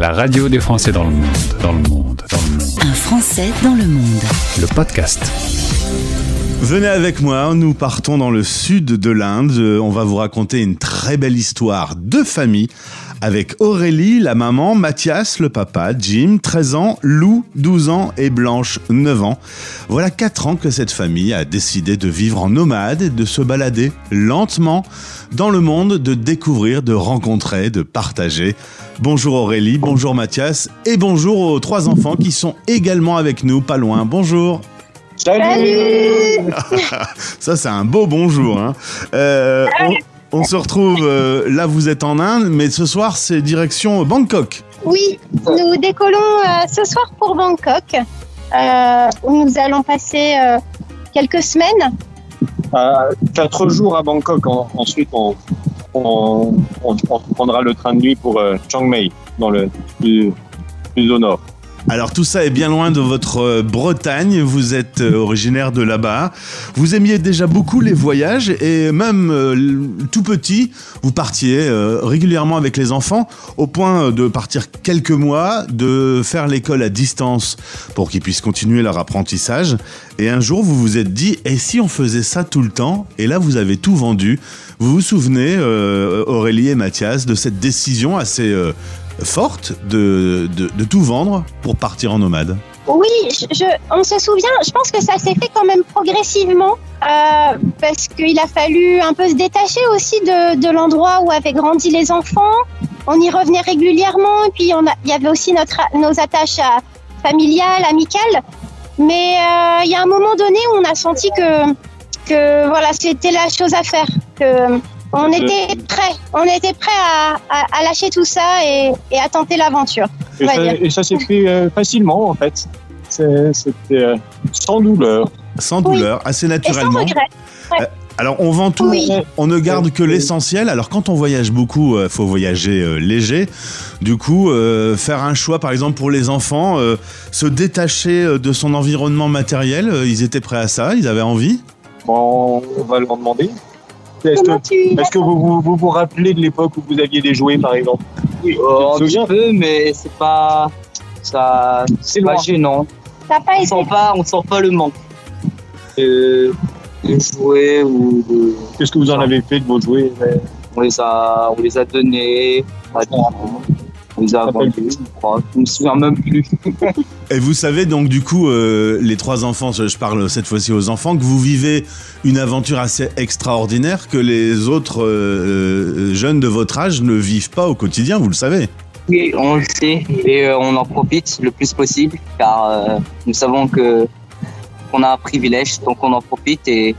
La radio des Français dans le monde, dans le monde, dans le monde. Un Français dans le monde. Le podcast. Venez avec moi, nous partons dans le sud de l'Inde. Euh, On va vous raconter une très belle histoire de famille avec Aurélie, la maman, Mathias, le papa, Jim, 13 ans, Lou, 12 ans et Blanche, 9 ans. Voilà 4 ans que cette famille a décidé de vivre en nomade et de se balader lentement dans le monde, de découvrir, de rencontrer, de partager. Bonjour Aurélie, bonjour Mathias et bonjour aux trois enfants qui sont également avec nous, pas loin. Bonjour. Ça, c'est un beau bonjour. hein. Euh, on, se retrouve, euh, là vous êtes en Inde, mais ce soir c'est direction Bangkok. Oui, nous décollons euh, ce soir pour Bangkok, euh, où nous allons passer euh, quelques semaines. Euh, quatre jours à Bangkok. En- ensuite, on, on, on- on prendra le train de nuit pour euh, Chiang Mai, dans le plus, plus au nord. Alors tout ça est bien loin de votre euh, Bretagne, vous êtes euh, originaire de là-bas. Vous aimiez déjà beaucoup les voyages et même euh, tout petit, vous partiez régulièrement avec les enfants au point de partir quelques mois, de faire l'école à distance pour qu'ils puissent continuer leur apprentissage. Et un jour, vous vous êtes dit, et si on faisait ça tout le temps? Et là, vous avez tout vendu. Vous vous souvenez, Aurélie et Mathias, de cette décision assez forte de, de, tout vendre pour partir en nomade Oui, on se souvient, je pense que ça s'est fait quand même progressivement, euh, parce qu'il a fallu un peu se détacher aussi de, de l'endroit où avaient grandi les enfants. On y revenait régulièrement, et puis il y avait aussi notre, nos attaches à- familiales, amicales. Mais euh, il y a un moment donné où on a senti que, que voilà, c'était la chose à faire, que on était prêt, on était prêt à, à- à lâcher tout ça et, et à tenter l'aventure. Et ça, dire. et ça s'est fait euh, facilement, en fait. C'était euh, sans douleur. sans Oui. douleur, assez Et sans naturellement. regret. Alors on vend tout, Oui. on ne garde que l'essentiel. Alors quand on voyage beaucoup, il faut voyager euh, léger. Du coup, euh, faire un choix, par exemple pour les enfants, euh, se détacher euh, de son environnement matériel, euh, ils étaient prêts à ça, ils avaient envie? Bon, on va leur demander. Est-ce que, vous, vous vous vous rappelez de l'époque où vous aviez des jouets, par exemple? Oui, te un petit peu, mais c'est pas. Ça, c'est pas gênant. Pas On sent pas, on sent pas le manque de, de jouets ou de- Qu'est-ce que vous en avez fait de vos jouets? On les a, on les a donnés. à. On les a je crois. Je me souviens même plus. Et vous savez donc du coup, euh, les trois enfants, je parle cette fois-ci aux enfants, que vous vivez une aventure assez extraordinaire que les autres euh, euh, jeunes de votre âge ne vivent pas au quotidien, vous le savez. Oui, on le sait et euh, on en profite le plus possible car euh, nous savons que qu'on a un privilège, donc on en profite et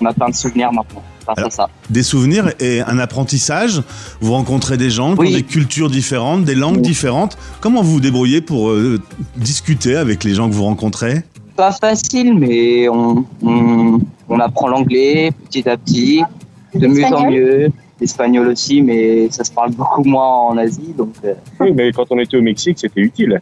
on a plein de souvenirs maintenant ça. Des souvenirs et un apprentissage. Vous rencontrez des gens qui Oui. ont des cultures différentes, des langues Oui. différentes. Comment vous vous débrouillez pour euh, discuter avec les gens que vous rencontrez? Pas facile, mais on, on, on apprend l'anglais petit à petit, de mieux en L'espagnol? mieux. L'espagnol aussi, mais ça se parle beaucoup moins en Asie, donc euh, Oui, mais quand on était au Mexique, c'était utile.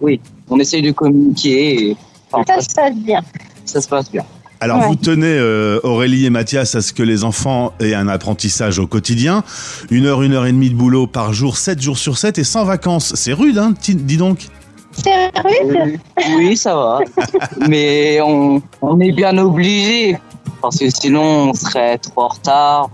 on essaye de communiquer et enfin, Ça ça, se passe bien. ça se passe bien. Alors Ouais. vous tenez euh, Aurélie et Mathias à ce que les enfants aient un apprentissage au quotidien, une heure, une heure et demie de boulot par jour, sept jours sur sept et sans vacances. C'est rude, hein Dis donc. C'est rude. Oui, ça va, mais on, on est bien obligé parce que sinon on serait trop en retard.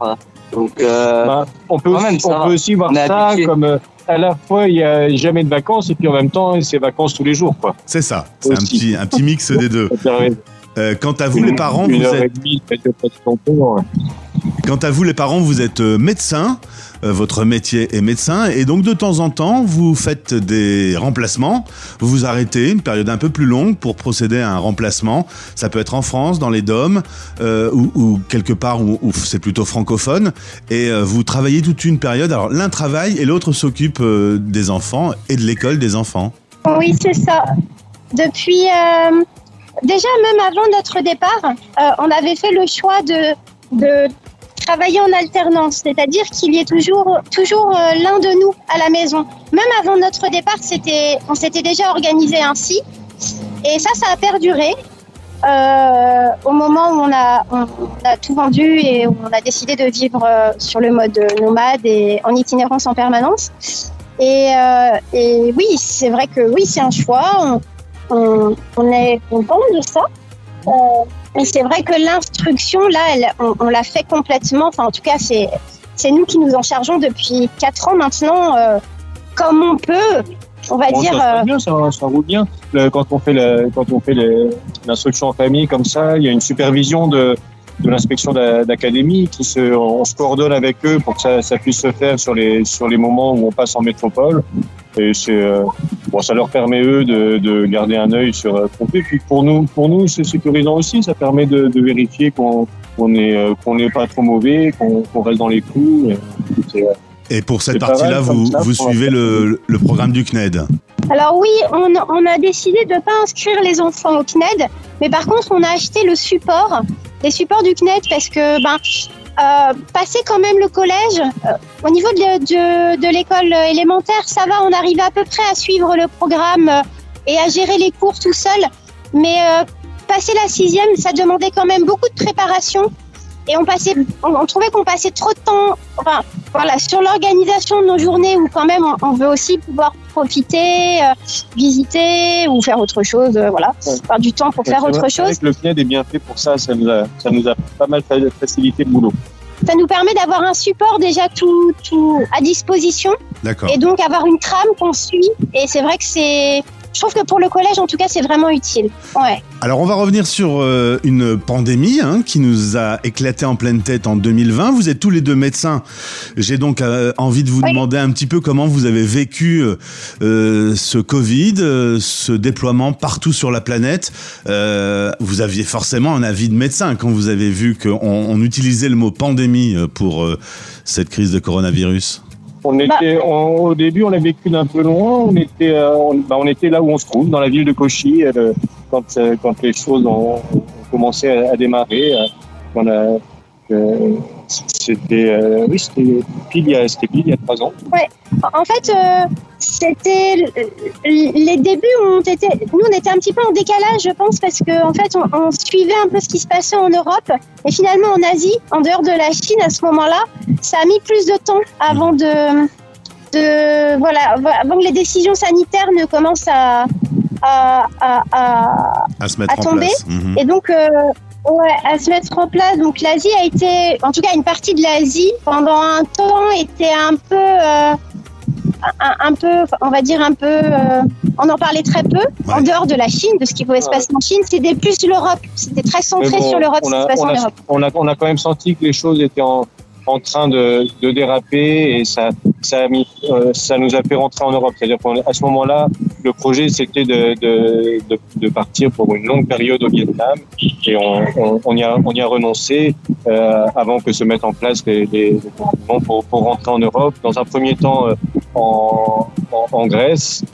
Donc euh, Bah, on peut, même, aussi, ça on va. peut aussi voir ça habitué. comme euh, à la fois il n'y a jamais de vacances et puis en même temps c'est vacances tous les jours. Quoi. C'est ça. C'est un petit, un petit mix des deux. Euh, quant à vous les parents, une vous heure et êtes, demie, quant à vous les parents, vous êtes médecin. Euh, votre métier est médecin et donc de temps en temps vous faites des remplacements. Vous vous arrêtez une période un peu plus longue pour procéder à un remplacement. Ça peut être en France, dans les DOM euh, ou, ou quelque part où, où c'est plutôt francophone. Et euh, vous travaillez toute une période. Alors l'un travaille et l'autre s'occupe euh, des enfants et de l'école des enfants. Oui, c'est ça. Depuis. Déjà, même avant notre départ, euh, on avait fait le choix de, de travailler en alternance, c'est-à-dire qu'il y ait toujours, toujours euh, l'un de nous à la maison. Même avant notre départ, c'était, on s'était déjà organisé ainsi. Et ça, ça a perduré. euh, au moment où on a, on, a tout vendu et où on a décidé de vivre sur le mode nomade et en itinérance en permanence. Et, et oui, c'est vrai que oui, c'est un choix. On, on est content de ça. Euh, mais c'est vrai que l'instruction, là, elle, on, on l'a fait complètement. Enfin, en tout cas, c'est c'est nous qui nous en chargeons depuis quatre ans maintenant, euh, comme on peut. On va Bon, dire. ça, euh, bien, ça, ça roule bien. Le- quand on fait le- quand on fait le- l'instruction en famille comme ça, il y a une supervision de, de l'inspection d'a- d'académie qui se, on se coordonne avec eux pour que ça, ça puisse se faire sur les sur les moments où on passe en métropole. Et c'est euh, bon, ça leur permet eux de, de garder un œil sur euh, ce qu'on fait. Puis pour nous, pour nous, c'est sécurisant aussi. Ça permet de, de vérifier qu'on qu'on est euh, qu'on n'est pas trop mauvais, qu'on reste dans les clous. Et Et pour cette partie-là, vous, ça vous suivez le, le programme du CNED. Alors oui, on, on a décidé de ne pas inscrire les enfants au CNED, mais par contre, on a acheté le support, les supports du CNED, parce que ben, euh, passer quand même le collège, euh, au niveau de, de, l'école élémentaire, ça va, on arrivait à peu près à suivre le programme euh, et à gérer les cours tout seul, mais passer la sixième, ça demandait quand même beaucoup de préparation. Et on passait, on, on trouvait qu'on passait trop de temps, enfin, voilà, sur l'organisation de nos journées où quand même on, on veut aussi pouvoir profiter, euh, visiter ou faire autre chose, euh, voilà, Ouais. du temps pour faire autre c'est vrai chose. que le CNED est bien fait pour ça. Ça nous a, ça nous a pas mal fa- facilité le boulot. Ça nous permet d'avoir un support déjà tout, tout à disposition D'accord. et donc avoir une trame qu'on suit. Et c'est vrai que c'est, je trouve que pour le collège en tout cas c'est vraiment utile. Ouais. Alors on va revenir sur euh, une pandémie hein, qui nous a éclaté en pleine tête en 2020. Vous êtes tous les deux médecins. J'ai donc euh, envie de vous Oui. demander un petit peu comment vous avez vécu euh, ce Covid, ce déploiement partout sur la planète. Vous aviez forcément un avis de médecin quand vous avez vu qu'on on utilisait le mot pandémie pour cette crise de coronavirus. On était, on- au début, on l'a vécu d'un peu loin. On était, euh, on, bah, on était là où on se trouve, dans la ville de Cauchy, euh, quand, euh, quand les choses ont, ont commencé à, à démarrer. euh, on a, euh, c'était, euh, oui, c'était pile, il y a- c'était pile il y a trois ans. En fait, euh, c'était les débuts ont été. Nous, on était un petit peu en décalage, je pense, parce que en fait, on, on suivait un peu ce qui se passait en Europe, et finalement en Asie, en dehors de la Chine, à ce moment-là, ça a mis plus de temps avant de, de voilà, avant que les décisions sanitaires ne commencent à à, à, à- À se mettre À en tomber. place. Mhm. et donc, euh, ouais, à se mettre en place. Donc, l'Asie a été, en tout cas, une partie de l'Asie, pendant un temps, était un peu, euh, un, un peu, on va dire un peu, euh, on en parlait très peu, en dehors de la Chine, de ce qui pouvait se Ouais. passer en Chine. C'était plus l'Europe. C'était très centré bon, sur l'Europe, ce on qui a, se passait on, en a, Europe. on, a, on a quand même senti que les choses étaient en, en train de, de déraper et ça, ça, euh, ça nous a fait rentrer en Europe. C'est-à-dire qu'à ce moment-là, le projet c'était de, partir pour une longue période au Vietnam et on, y, a, renoncé euh, avant que se mettent en place les, les, pour, rentrer en Europe. Dans un premier temps euh, en, Grèce.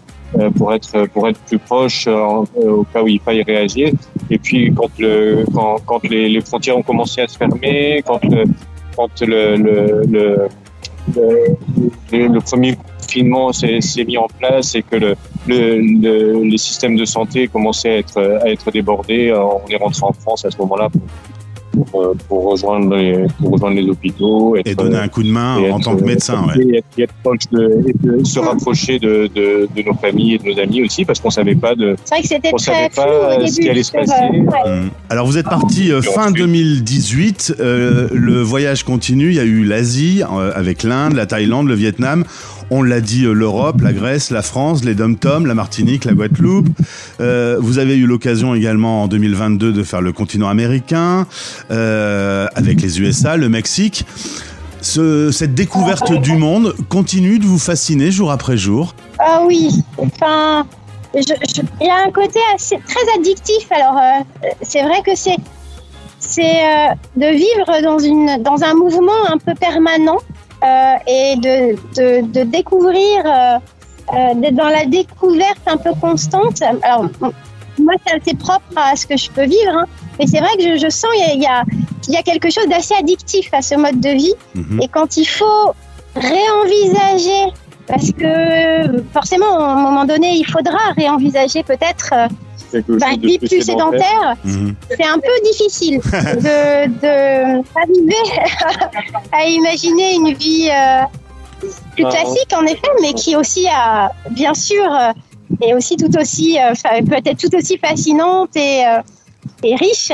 pour être plus proche au cas où il faille réagir et puis quand le quand, quand les, frontières ont commencé à se fermer, quand le, le, premier confinement s'est mis en place et que le, le, le- les systèmes de santé commençaient à être débordés, euh, on est rentré en France à ce moment-là pour, euh, pour rejoindre les pour rejoindre les hôpitaux Et donner un coup de main en être, tant que euh, médecin. Ouais. et être, et être proche de, et de se rapprocher de, de, de nos familles et de nos amis aussi parce qu'on savait pas de vrai on savait pas, au euh, début. ce qui allait se euh, passer. ouais. Mm. Alors vous êtes parti euh, fin ensuite- 2018, euh, le voyage continue, il y a eu l'Asie euh, avec l'Inde, la Thaïlande, le Vietnam, on l'a dit euh, l'Europe, la Grèce, la France, les Dom-Tom, la Martinique, la Guadeloupe. Euh, vous avez eu l'occasion également en 2022 de faire le continent américain euh, avec les USA, le Mexique. Ce- cette découverte du monde continue de vous fasciner jour après jour. Ah oui, enfin, il y a un côté assez, très addictif. Alors, c'est vrai que c'est de vivre dans, une, dans un mouvement un peu permanent et de, de, de découvrir, euh, euh, d'être dans la découverte un peu constante. Alors, moi, c'est assez propre à ce que je peux vivre, hein, mais c'est vrai que je, je sens qu'il y a, qu'il y a quelque chose d'assez addictif à ce mode de vie. Mhm. Et quand il faut réenvisager, parce que forcément, à un moment donné, il faudra réenvisager peut-être euh, bah, vie plus sédentaire. Mhm. C'est un peu difficile de, de arriver à imaginer une vie, euh, plus Ah, classique en effet, mais qui aussi a, bien sûr, euh, est aussi tout aussi, euh, peut-être tout aussi fascinante et, euh, et riche.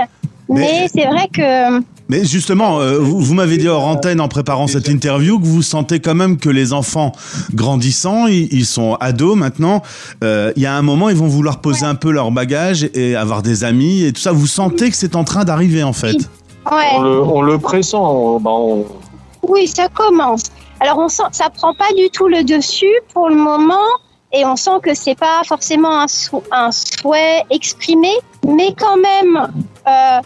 Mais- Mais, c'est vrai que Mais justement, euh, vous, vous m'avez dit hors antenne en préparant cette interview que vous sentez quand même que les enfants grandissant, ils, ils sont ados maintenant, euh, il y a un moment, ils vont vouloir poser un peu leur bagage et avoir des amis et tout ça. Vous sentez que c'est en train d'arriver en fait ouais, On le, on le pressent. on- bah, on- oui, ça commence. Alors on sent, ça prend pas du tout le dessus pour le moment, et on sent que c'est pas forcément un, sou- un souhait exprimé, mais quand même, euh,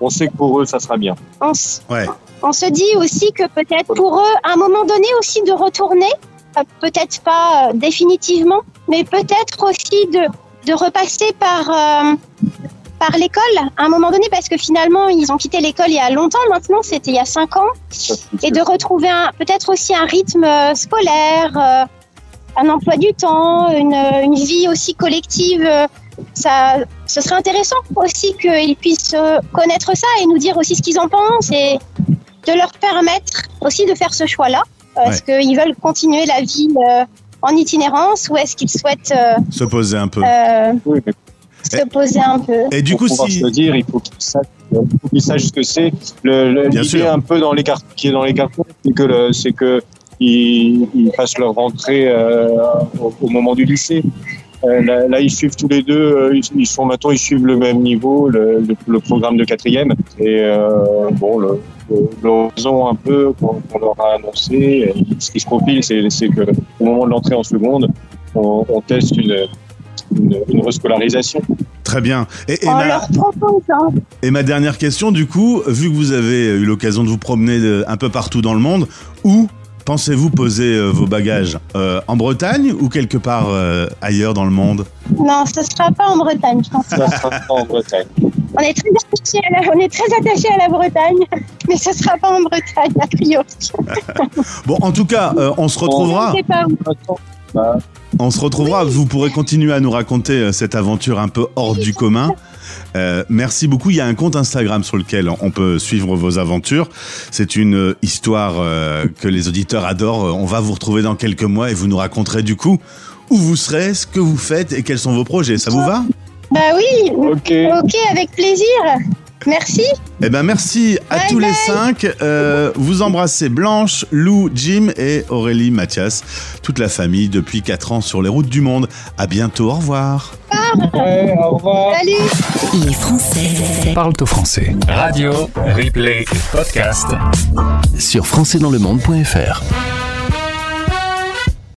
on sait que pour eux, ça sera bien. on, s- Ouais. on se dit aussi que peut-être pour eux, à un moment donné aussi de retourner, euh, peut-être pas euh, définitivement, mais peut-être aussi de, de repasser par, euh, par l'école à un moment donné, parce que finalement, ils ont quitté l'école il y a longtemps maintenant, c'était il y a cinq ans, et de retrouver un- peut-être aussi un rythme euh, scolaire, euh, un emploi du temps, une, une vie aussi collective. euh, Ça, ce serait intéressant aussi qu'ils puissent euh, connaître ça et nous dire aussi ce qu'ils en pensent et de leur permettre aussi de faire ce choix-là. Est-ce qu'ils veulent continuer la vie euh, en itinérance ou est-ce qu'ils souhaitent euh, Se poser un peu. euh, Oui, mais se poser un peu Et du coup, pour pouvoir si. se dire, il faut qu'ils sachent, qu'ils sachent ce que c'est. L'idée sûr. un peu dans les cartes, qui est dans les cartons, c'est que c'est que ils, ils fassent leur rentrée euh, au, au moment du lycée. Euh, là, là, ils suivent tous les deux. euh, ils, sont maintenant, ils suivent le même niveau, le, le, le programme de quatrième. Et euh, bon, le, le- l'horizon un peu qu'on, qu'on leur a annoncé, ce qui se profile, c'est, c'est que au moment de l'entrée en seconde, on, on teste une, une, une rescolarisation. Très bien. Et, et en ma, et ma dernière question, du coup, vu que vous avez eu l'occasion de vous promener de- un peu partout dans le monde, où pensez-vous poser euh, vos bagages Euh, En Bretagne ou quelque part euh, ailleurs dans le monde? Non, ce ne sera pas en Bretagne, je pense. Ça sera en Bretagne. On est très attaché à la, on est très attaché à la Bretagne, mais ce sera pas en Bretagne a priori. Bon, en tout cas, euh, on se retrouvera. Je sais pas où. Bah, On se retrouvera. Vous pourrez continuer à nous raconter cette aventure un peu hors du commun. Euh, merci beaucoup. Il y a un compte Instagram sur lequel on peut suivre vos aventures. C'est une euh, histoire euh, que les auditeurs adorent. On va vous retrouver dans quelques mois et vous nous raconterez du coup où vous serez, ce que vous faites et quels sont vos projets. Ça vous va? Bah oui, ok. ok, avec plaisir. Merci. Eh ben merci à Bye tous les cinq. Euh, vous embrassez Blanche, Lou, Jim et Aurélie Mathias, toute la famille depuis 4 ans sur les routes du monde. À bientôt. Au revoir. Ouais, au revoir. Salut. Les Français Parle-toi français. Radio, replay, podcast. sur françaisdanslemonde.fr.